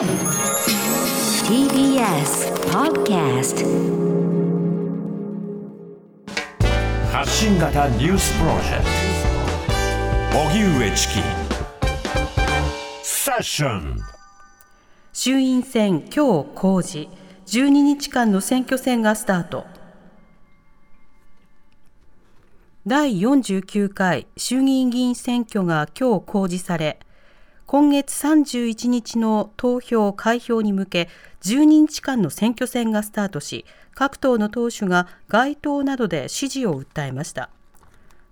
TBS Podcast 発信型ニュースプロジェクト。荻上チキ。セッション。衆院選今日公示。12日間の選挙戦がスタート。第49回衆議院議員選挙が今日公示され今月31日の投票開票に向け12日間の選挙戦がスタートし各党の党首が街頭などで支持を訴えました。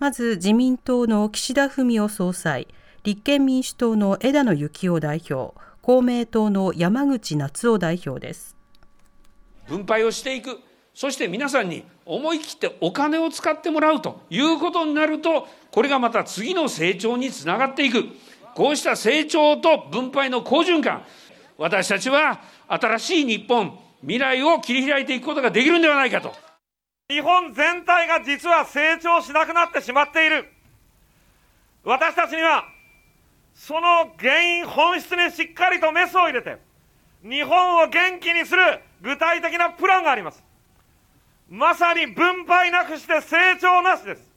まず自民党の岸田文雄総裁立憲民主党の枝野幸男代表公明党の山口夏夫代表です。分配をしていく。そして皆さんに思い切ってお金を使ってもらうということになると、これがまた次の成長につながっていく。こうした成長と分配の好循環、私たちは新しい日本、未来を切り開いていくことができるんではないかと。日本全体が実は成長しなくなってしまっている。私たちには、その原因、本質にしっかりとメスを入れて、日本を元気にする具体的なプランがあります。まさに分配なくして成長なしです。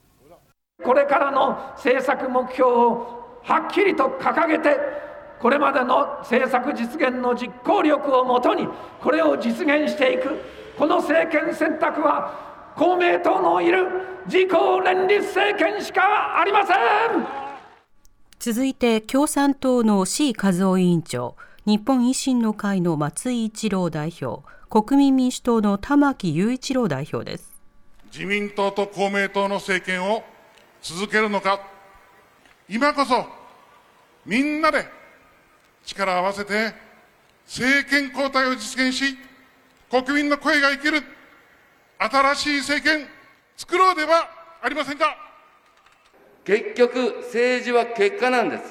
これからの政策目標をはっきりと掲げて、これまでの政策実現の実行力をもとに、これを実現していく、この政権選択は、公明党のいる自公連立政権しかありません。続いて共産党の C 和夫委員長日本維新の会の松井一郎代表国民民主党の玉木雄一郎代表です。自民党と公明党の政権を続けるのか、今こそみんなで力を合わせて政権交代を実現し、国民の声が生きる新しい政権作ろうではありませんか。結局、政治は結果なんです。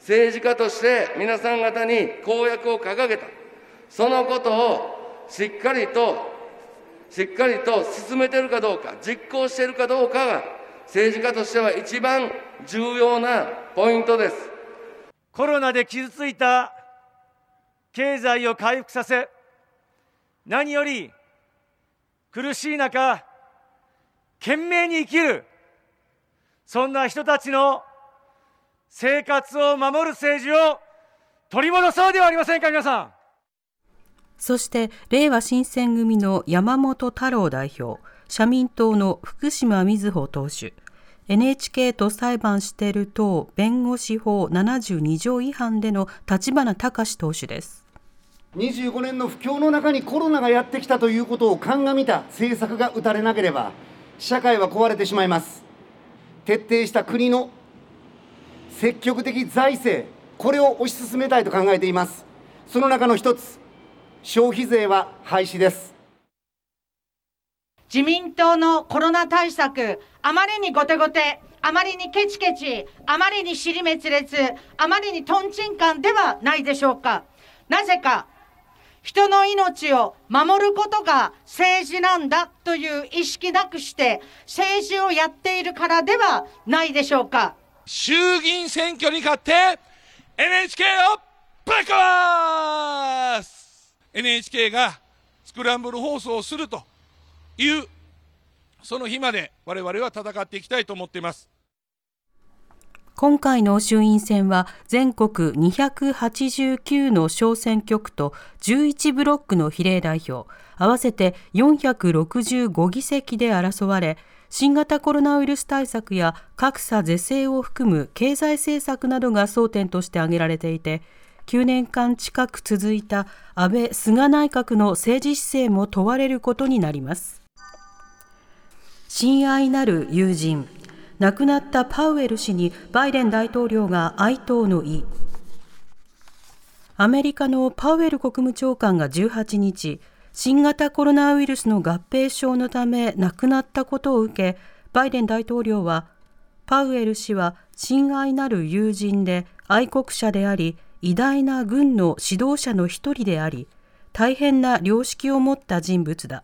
政治家として皆さん方に公約を掲げた。そのことをしっかりと、しっかりと進めてるかどうか、実行しているかどうかが、政治家としては一番重要なポイントです。コロナで傷ついた経済を回復させ、何より苦しい中、懸命に生きる、そんな人たちの生活を守る政治を取り戻そうではありませんか、皆さん。そして令和新選組の山本太郎代表社民党の福島瑞穂党首。NHK と裁判している党弁護士法72条違反での立花隆党首です。25年の不況の中にコロナがやってきたということを鑑みた政策が打たれなければ社会は壊れてしまいます。徹底した国の積極的財政これを推し進めたいと考えています。その中の一つ消費税は廃止です。自民党のコロナ対策、あまりに後手後手、あまりにケチケチ、あまりに尻滅裂、あまりにとんちんかんではないでしょうか。なぜか、人の命を守ることが政治なんだという意識なくして政治をやっているからではないでしょうか。衆議院選挙に勝って NHK をぶっ壊す NHK がスクランブル放送をするというその日まで我々は戦っていきたいと思っています。今回の衆院選は全国289の小選挙区と11ブロックの比例代表合わせて465議席で争われ新型コロナウイルス対策や格差是正を含む経済政策などが争点として挙げられていて9年間近く続いた安倍・菅内閣の政治姿勢も問われることになります。親愛なる友人亡くなったパウエル氏にバイデン大統領が哀悼の意アメリカのパウエル国務長官が18日新型コロナウイルスの合併症のため亡くなったことを受けバイデン大統領はパウエル氏は親愛なる友人で愛国者であり偉大な軍の指導者の一人であり、大変な良識を持った人物だ。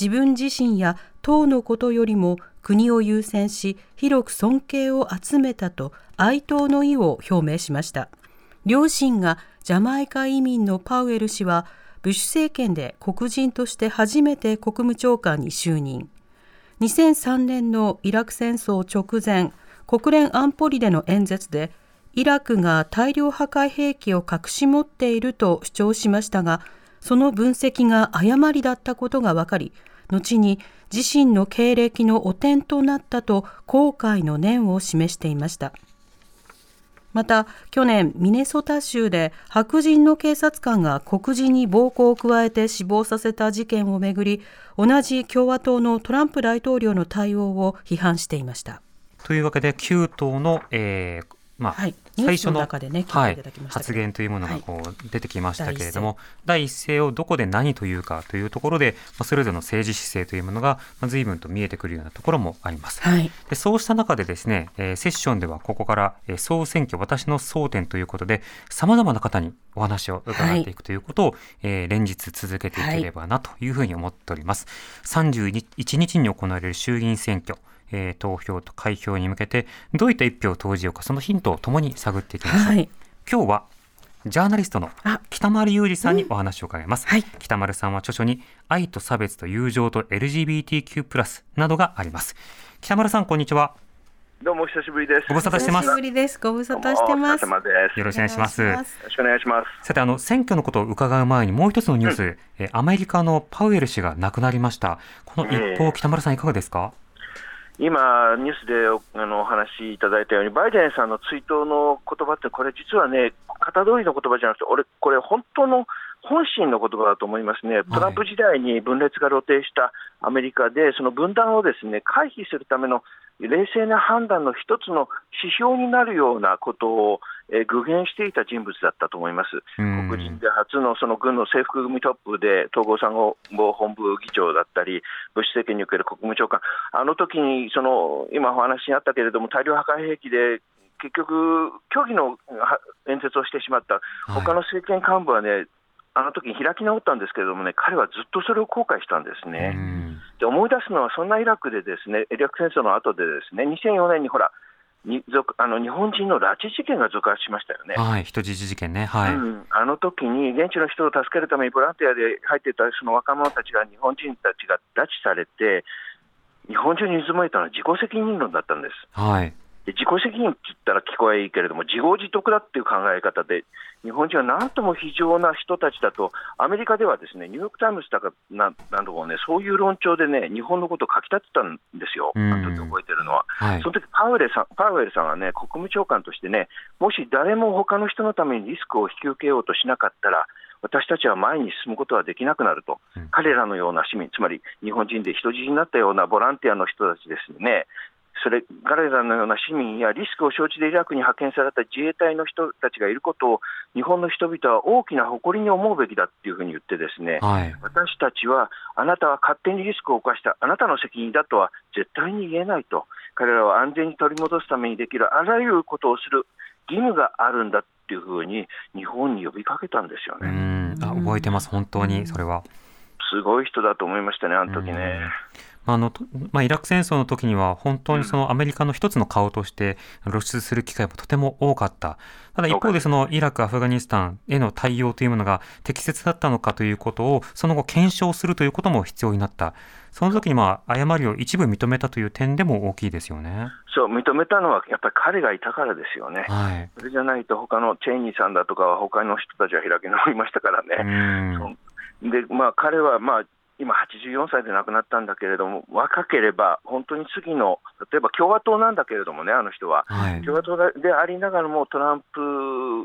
自分自身や党のことよりも国を優先し、広く尊敬を集めたと哀悼の意を表明しました。両親がジャマイカ移民のパウエル氏はブッシュ政権で黒人として初めて国務長官に就任2003年のイラク戦争直前国連安保理での演説でイラクが大量破壊兵器を隠し持っていると主張しましたがその分析が誤りだったことが分かり後に自身の経歴の汚点となったと後悔の念を示していました。また去年ミネソタ州で白人の警察官が黒人に暴行を加えて死亡させた事件をめぐり同じ共和党のトランプ大統領の対応を批判していました。というわけで9党の、えー、まあ、はい、最初ののね、はい、発言というものがこう出てきましたけれども、はい、第一声をどこで何というかというところで、まあ、それぞれの政治姿勢というものが、まあ、随分と見えてくるようなところもあります。はい、でそうした中でですね、えー、セッションではここから、えー、総選挙私の争点ということで、さまざまな方にお話を伺っていくということを、はい、えー、連日続けていければなというふうに思っております。31日に行われる衆議院選挙えー、投票と開票に向けてどういった一票を投じようかそのヒントをともに探っていきましょう、はい、今日はジャーナリストの北丸裕二さんにお話を伺います、うんはい、北丸さんは著書に愛と差別と友情と LGBTQ+ などがあります北丸さんこんにちはどうもお久しぶりです。ご無沙汰してます。久しぶりです。ご無沙汰してます。よろしくお願いします。よろしくお願いします。さて、あの、選挙のことを伺う前にもう一つのニュース、うん、えアメリカのパウエル氏が亡くなりました。この一報、北丸さんいかがですか？今、ニュースであのお話しいただいたように、バイデンさんの追悼の言葉って、これ、実はね、型通りの言葉じゃなくて、俺、これ、本当の本心の言葉だと思いますね、トランプ時代に分裂が露呈したアメリカで、その分断をですね回避するための冷静な判断の一つの指標になるようなことを、えー、具現していた人物だったと思います。黒人で初のその軍の制服組トップで統合参謀本部議長だったり、ブッシュ政権における国務長官、あの時にその今お話にあったけれども、大量破壊兵器で結局、虚偽の演説をしてしまった、他の政権幹部はね、あの時に開き直ったんですけれどもね、彼はずっとそれを後悔したんですね。で思い出すのは、そんなイラクでですね、イラク戦争の後でですね、2004年にほら、にあの日本人の拉致事件が続発しましたよね。はい、人質事件ね。はい、うん。あの時に現地の人を助けるためにボランティアで入っていたその若者たちが、日本人たちが拉致されて、日本中に渦巻いたのは自己責任論だったんです。はい。自己責任って言ったら聞こえいいけれども、自業自得だっていう考え方で、日本人はなんとも非常な人たちだと、アメリカではですねニューヨーク・タイムズとかななどもね、そういう論調でね、日本のことを書き立てたんですよ、あの時覚えてるのは。はい、その時パウエルさんパウエルさんはね、国務長官としてね、もし誰も他の人のためにリスクを引き受けようとしなかったら、私たちは前に進むことはできなくなると、うん、彼らのような市民、つまり日本人で人質になったようなボランティアの人たちですね、それ彼らのような市民やリスクを承知でイラクに派遣された自衛隊の人たちがいることを日本の人々は大きな誇りに思うべきだっていうふうに言ってですね、はい、私たちはあなたは勝手にリスクを犯したあなたの責任だとは絶対に言えないと彼らは安全に取り戻すためにできるあらゆることをする義務があるんだっていうふうに日本に呼びかけたんですよね。あ覚えてます本当にそれは。すごい人だと思いましたね、あの時ね。あのまあ、イラク戦争の時には本当にそのアメリカの一つの顔として露出する機会もとても多かった。ただ一方でそのイラク、アフガニスタンへの対応というものが適切だったのかということをその後検証するということも必要になった。その時にまあ誤りを一部認めたという点でも大きいですよね。そう、認めたのはやっぱり彼がいたからですよね。はい、それじゃないと他のチェイニーさんだとかは他の人たちは開き直りましたからね。で、まあ彼はまあ今、84歳で亡くなったんだけれども、若ければ、本当に次の、例えば共和党なんだけれどもね、あの人は、はい、共和党でありながらも、トランプ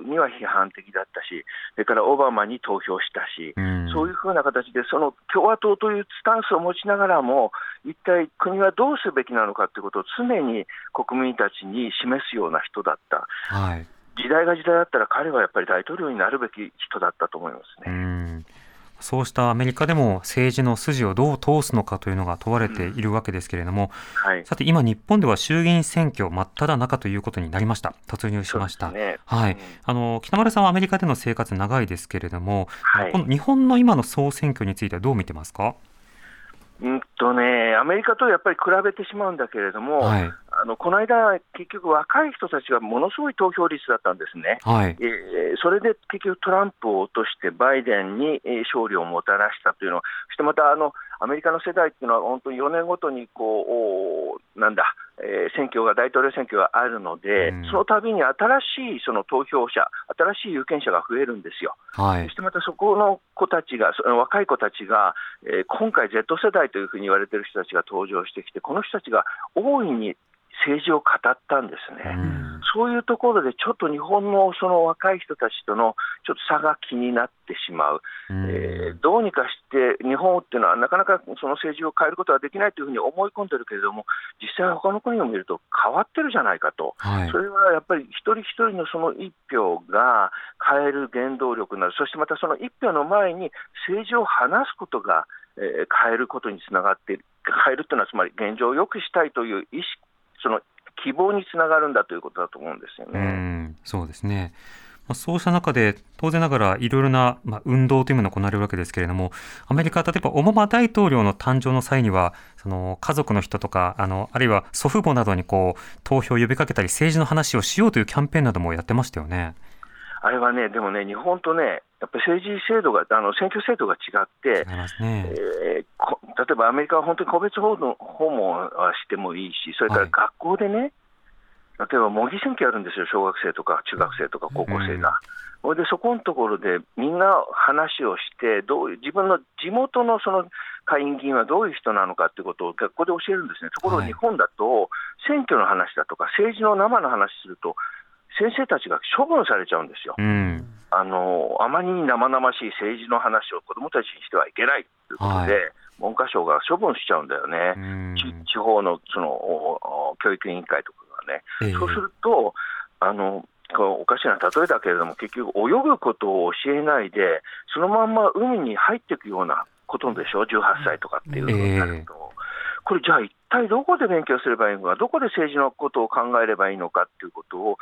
には批判的だったし、それからオバマに投票したし、うん、そういうふうな形で、その共和党というスタンスを持ちながらも、一体国はどうすべきなのかということを常に国民たちに示すような人だった。はい。時代が時代だったら彼はやっぱり大統領になるべき人だったと思いますね。そうしたアメリカでも政治の筋をどう通すのかというのが問われているわけですけれども、うんはい、さて今、日本では衆議院選挙真っ只中ということになりました、突入しました。ね、はい、あの北丸さんはアメリカでの生活長いですけれども、はい、この日本の今の総選挙についてはどう見てますか？うんとね、アメリカとやっぱり比べてしまうんだけれども、はい、あのこの間、結局、若い人たちがものすごい投票率だったんですね、はい、えー、それで結局、トランプを落として、バイデンに勝利をもたらしたというの、そしてまたあのアメリカの世代っていうのは、本当に4年ごとにこう、なんだ、えー、選挙が、大統領選挙があるので、うん、その度に新しいその投票者、新しい有権者が増えるんですよ。はい、そしてまたそこの子たちが、その若い子たちが、えー、今回、Z 世代というふうに言われている人たちが登場してきて、この人たちが大いに政治を語ったんですね、うん、そういうところでちょっと日本のその若い人たちとのちょっと差が気になってしまう、うん、えー、どうにかして日本っていうのはなかなかその政治を変えることはできないというふうに思い込んでるけれども、実際、他の国を見ると変わってるじゃないかと、はい、それはやっぱり一人一人のその一票が変える原動力になる、そしてまたその一票の前に政治を話すことが、えー、変えることにつながっている。変えるというのは、つまり現状を良くしたいという意識その希望につながるんだということだと思うんですよね。うそうですね。まあ、そうした中で、当然ながらいろいろな、まあ、運動というものが行われるわけですけれども、アメリカ、例えばオバマ大統領の誕生の際には、その家族の人とか、あのあるいは祖父母などにこう投票を呼びかけたり、政治の話をしようというキャンペーンなどもやってましたよね。あれはね、でもね、日本とね、やっぱり政治制度が、あの選挙制度が違って、ね。えー、例えばアメリカは本当に個別訪問はしてもいいし、それから学校でね、はい、例えば模擬選挙やるんですよ、小学生とか中学生とか高校生が。それでそこのところでみんな話をして、どういう自分の地元のその下院議員はどういう人なのかということを学校で教えるんですね、ところが日本だと、選挙の話だとか、政治の生の話すると、先生たちが処分されちゃうんですよ。うん、あのあまりに生々しい政治の話を子どもたちにしてはいけないということで、はい、文科省が処分しちゃうんだよね、地方のその教育委員会とかがね。えー、そうするとあのおかしな例えだけれども、結局、泳ぐことを教えないで、そのまんま海に入っていくようなことでしょ、18歳とかっていうのになると。えーこれじゃあ一体どこで勉強すればいいのか、どこで政治のことを考えればいいのかっていうことを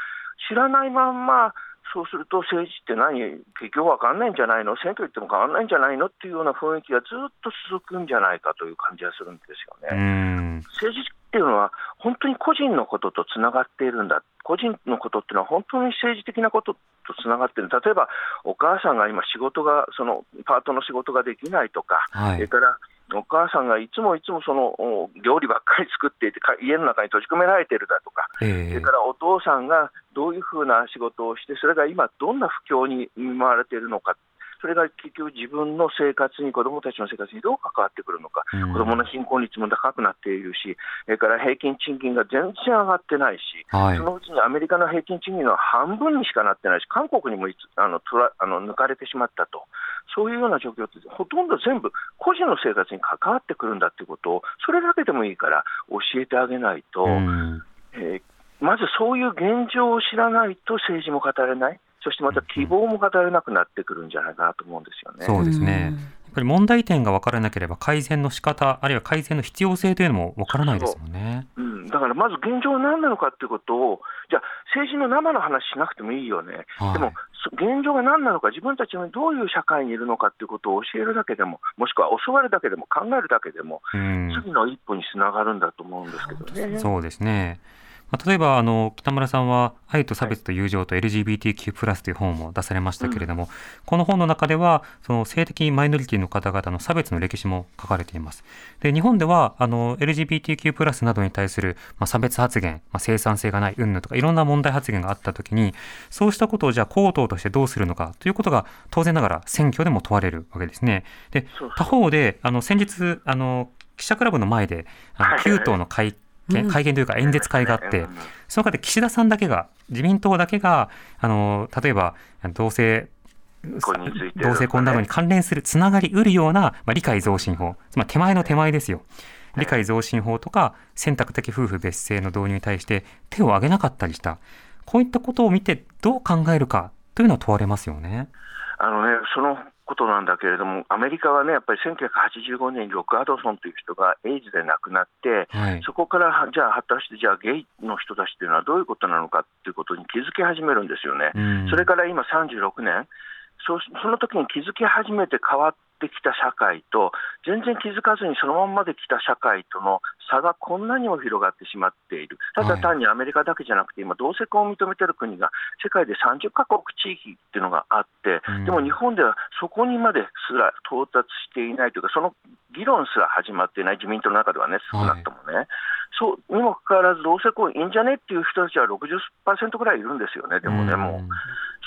知らないまんま、そうすると政治って何、結局分かんないんじゃないの、選挙行っても変わらないんじゃないの？っていうような雰囲気がずっと続くんじゃないかという感じがするんですよね。政治っていうのは、本当に個人のこととつながっているんだ、個人のことっていうのは本当に政治的なこととつながっている、例えばお母さんが今、仕事が、そのパートの仕事ができないとか、はい、それからお母さんがいつもいつもその料理ばっかり作っていて、家の中に閉じ込められているだとか、えー、それからお父さんがどういうふうな仕事をして、それが今、どんな不況に見舞われているのか。それが結局、自分の生活に、子どもたちの生活にどう関わってくるのか、うん、子どもの貧困率も高くなっているし、それから平均賃金が全然上がってないし、はい、そのうちにアメリカの平均賃金の半分にしかなってないし、韓国にもあのとらあの抜かれてしまったと、そういうような状況って、ほとんど全部、個人の生活に関わってくるんだということを、それだけでもいいから教えてあげないと、うん、えー、まずそういう現状を知らないと政治も語れない。そしてまた希望も語れなくなってくるんじゃないかなと思うんですよね。そうですね。やっぱり問題点が分からなければ改善の仕方あるいは改善の必要性というのも分からないですもんね。ううん、だからまず現状は何なのかということを、じゃあ政治の生の話しなくてもいいよね。はい、でも現状が何なのか、自分たちのどういう社会にいるのかということを教えるだけでも、もしくは教わるだけでも、考えるだけでも、次の一歩につながるんだと思うんですけどね。そうですね。まあ、例えばあの北村さんは「愛と差別と友情と LGBTQ+」という本も出されましたけれども、うん、この本の中ではその性的マイノリティの方々の差別の歴史も書かれています。で日本ではあの LGBTQ+ などに対する、まあ、差別発言、まあ、生産性がない云々とかいろんな問題発言があったときにそうしたことをじゃあ公党としてどうするのかということが当然ながら選挙でも問われるわけですね。で他方であの先日あの記者クラブの前であの9党の会会見というか演説会があって、その中で岸田さんだけが、自民党だけが、あの例えば同性同性婚などに関連するつながりうるような、まあ、理解増進法、つまり手前の手前ですよ。理解増進法とか選択的夫婦別姓の導入に対して手を挙げなかったりした。こういったことを見てどう考えるかというのは問われますよね。あのね、そのことなんだけれども、アメリカはね、やっぱり1985年にロック・アドソンという人がエイズで亡くなって、はい、そこからじゃあ、果たしてじゃあ、ゲイの人たちというのはどういうことなのかということに気づき始めるんですよね。それから今36年。そその時に気づき始めて変わっってきた社会と、全然気づかずにそのままで来た社会との差がこんなにも広がってしまっている、ただ単にアメリカだけじゃなくて、今、同性婚を認めている国が世界で30カ国地域っていうのがあって、でも日本ではそこにまですら到達していないというか、その議論すら始まっていない、自民党の中ではね、少なくともね。はいそうにもかかわらず、同性婚いいんじゃねっていう人たちは60%ぐらいいるんですよね、でもね、もう。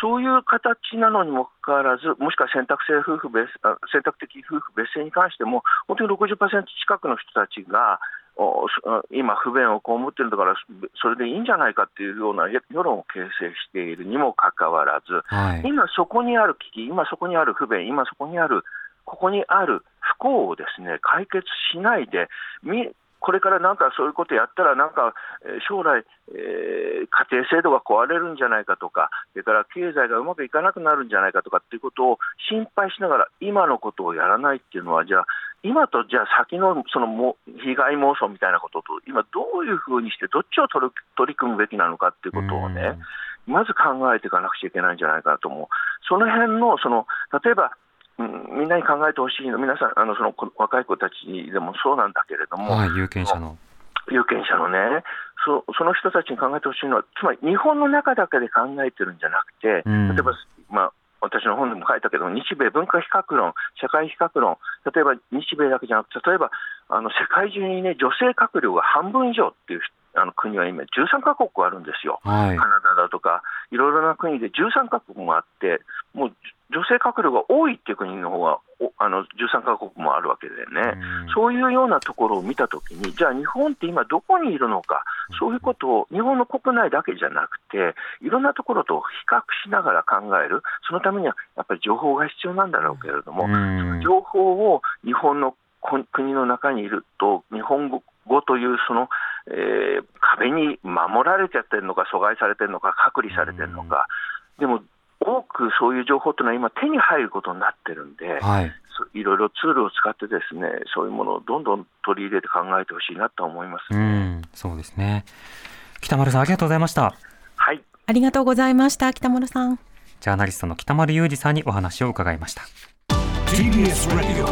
そういう形なのにもかかわらず、もしくは選択性夫婦別選択的夫婦別姓に関しても、本当に60%近くの人たちが、今、不便を被ってるんだから、それでいいんじゃないかっていうような世論を形成しているにもかかわらず、はい、今そこにある危機、今そこにある不便、今そこにある、ここにある不幸をですね解決しないで、これからなんかそういうことやったら、なんか将来、えー、家庭制度が壊れるんじゃないかとか、それから経済がうまくいかなくなるんじゃないかとかっていうことを心配しながら、今のことをやらないっていうのは、じゃあ、今とじゃあ先のそのも被害妄想みたいなことと、今、どういうふうにして、どっちを取り組むべきなのかっていうことをね、まず考えていかなくちゃいけないんじゃないかなと思う。その辺のその例えばうん、みんなに考えてほしいの、皆さん、あのその若い子たちでもそうなんだけれども、はい、有権者の。有権者のね。そ、その人たちに考えてほしいのは、つまり日本の中だけで考えてるんじゃなくて、うん、例えば、まあ、私の本でも書いたけど、日米文化比較論、社会比較論、例えば日米だけじゃなくて、例えばあの世界中に、ね、女性閣僚が半分以上っていうあの国は今、13か国あるんですよ、はい、カナダだとか、いろいろな国で13か国もあって、もう女性閣僚が多いっていう国の方があの13か国もあるわけでね、うん、そういうようなところを見たときに、じゃあ日本って今どこにいるのか、そういうことを日本の国内だけじゃなくて、いろんなところと比較しながら考える、そのためにはやっぱり情報が必要なんだろうけれども、うん、情報を日本の国の中にいると、日本語というその、えー、壁に守られちゃってるのか、阻害されてるのか、隔離されてるのか、でも多くそういう情報というのは今、手に入ることになってるんで、はい、いろいろツールを使って、ですねそういうものをどんどん取り入れて考えてほしいなと思います、ね、そうですね。北丸さん、ありがとうございました。はい。ありがとうございました、北丸さん。ジャーナリストの北丸裕二さんにお話を伺いました。TBS Radio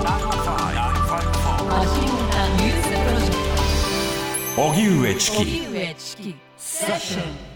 荻上チキセッション